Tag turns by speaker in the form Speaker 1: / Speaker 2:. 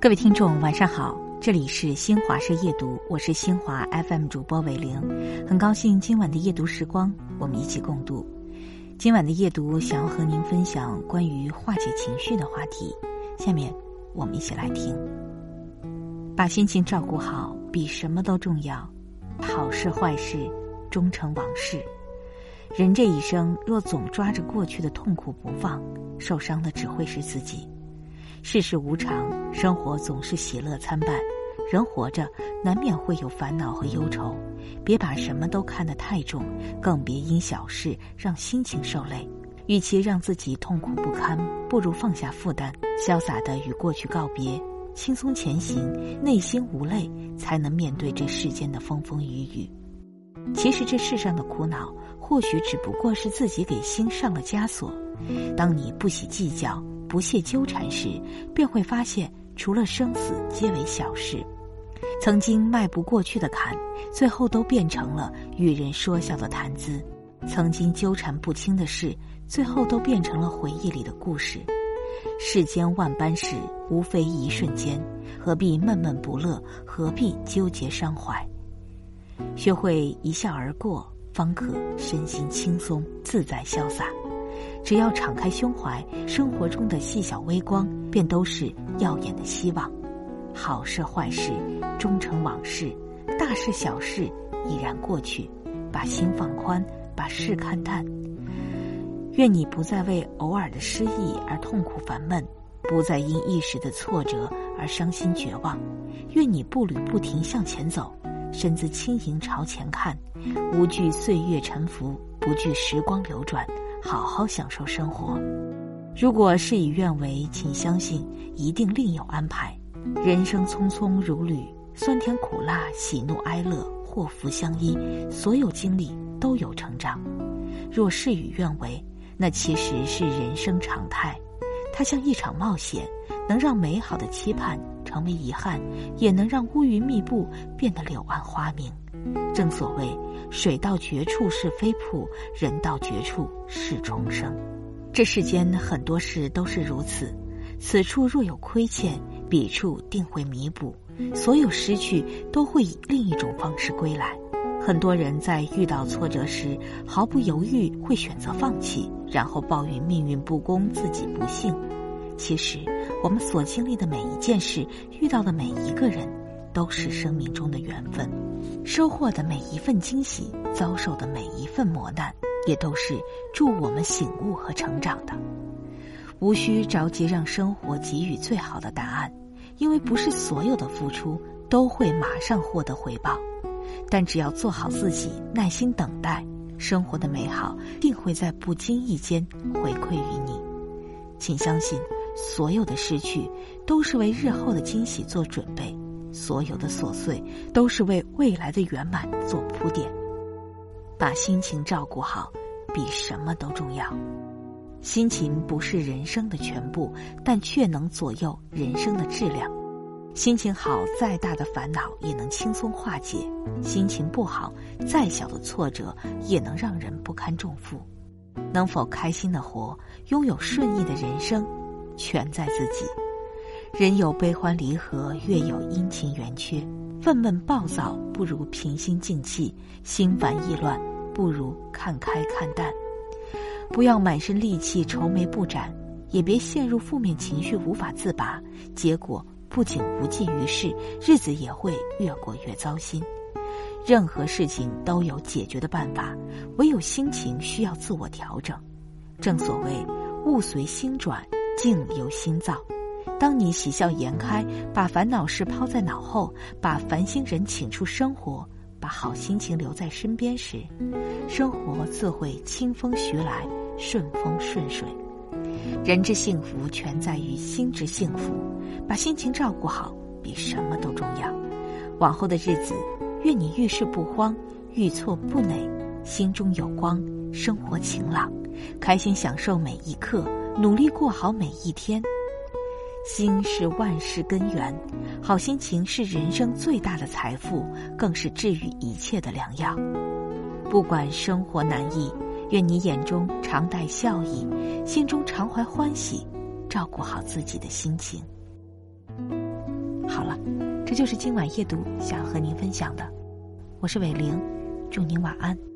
Speaker 1: 各位听众，晚上好，这里是新华社夜读，我是新华 FM 主播伟玲，很高兴今晚的夜读时光，我们一起共度。今晚的夜读，想要和您分享关于化解情绪的话题，下面我们一起来听。把心情照顾好，比什么都重要。好事坏事，终成往事。人这一生，若总抓着过去的痛苦不放，受伤的只会是自己。世事无常，生活总是喜乐参半。人活着，难免会有烦恼和忧愁，别把什么都看得太重，更别因小事让心情受累。与其让自己痛苦不堪，不如放下负担，潇洒的与过去告别，轻松前行，内心无累，才能面对这世间的风风雨雨。其实这世上的苦恼，或许只不过是自己给心上了枷锁。当你不喜计较。不屑纠缠时，便会发现，除了生死，皆为小事。曾经迈不过去的坎，最后都变成了与人说笑的谈资；曾经纠缠不清的事，最后都变成了回忆里的故事。世间万般事，无非一瞬间，何必闷闷不乐？何必纠结伤怀？学会一笑而过，方可身心轻松自在潇洒。只要敞开胸怀，生活中的细小微光便都是耀眼的希望。好事坏事终成往事，大事小事已然过去。把心放宽，把事看淡。愿你不再为偶尔的失意而痛苦烦闷，不再因一时的挫折而伤心绝望。愿你步履不停向前走，身子轻盈朝前看，无惧岁月沉浮，不惧时光流转。好好享受生活。如果事与愿违，请相信一定另有安排。人生匆匆如旅，酸甜苦辣、喜怒哀乐、祸福相依，所有经历都有成长。若事与愿违，那其实是人生常态。它像一场冒险，能让美好的期盼成为遗憾，也能让乌云密布变得柳暗花明。正所谓，水到绝处是飞瀑，人到绝处是重生。这世间很多事都是如此，此处若有亏欠，彼处定会弥补。所有失去都会以另一种方式归来。很多人在遇到挫折时，毫不犹豫会选择放弃，然后抱怨命运不公，自己不幸。其实，我们所经历的每一件事，遇到的每一个人。都是生命中的缘分，收获的每一份惊喜，遭受的每一份磨难，也都是助我们醒悟和成长的。无需着急让生活给予最好的答案，因为不是所有的付出都会马上获得回报。但只要做好自己，耐心等待，生活的美好定会在不经意间回馈于你。请相信，所有的失去都是为日后的惊喜做准备。所有的琐碎都是为未来的圆满做铺垫。把心情照顾好，比什么都重要。心情不是人生的全部，但却能左右人生的质量。心情好，再大的烦恼也能轻松化解；心情不好，再小的挫折也能让人不堪重负。能否开心的活，拥有顺意的人生，全在自己。人有悲欢离合，月有阴晴圆缺。愤懑暴躁不如平心静气，心烦意乱不如看开看淡。不要满身戾气愁眉不展，也别陷入负面情绪无法自拔，结果不仅无济于事，日子也会越过越糟心。任何事情都有解决的办法，唯有心情需要自我调整。正所谓物随心转，境由心造。当你喜笑颜开，把烦恼事抛在脑后，把烦心人请出生活，把好心情留在身边时，生活自会清风徐来，顺风顺水。人之幸福全在于心之幸福，把心情照顾好，比什么都重要。往后的日子，愿你遇事不慌，遇错不馁，心中有光，生活晴朗，开心享受每一刻，努力过好每一天。心是万事根源，好心情是人生最大的财富，更是治愈一切的良药。不管生活难易，愿你眼中常带笑意，心中常怀欢喜，照顾好自己的心情。好了，这就是今晚夜读想和您分享的。我是伟玲，祝您晚安。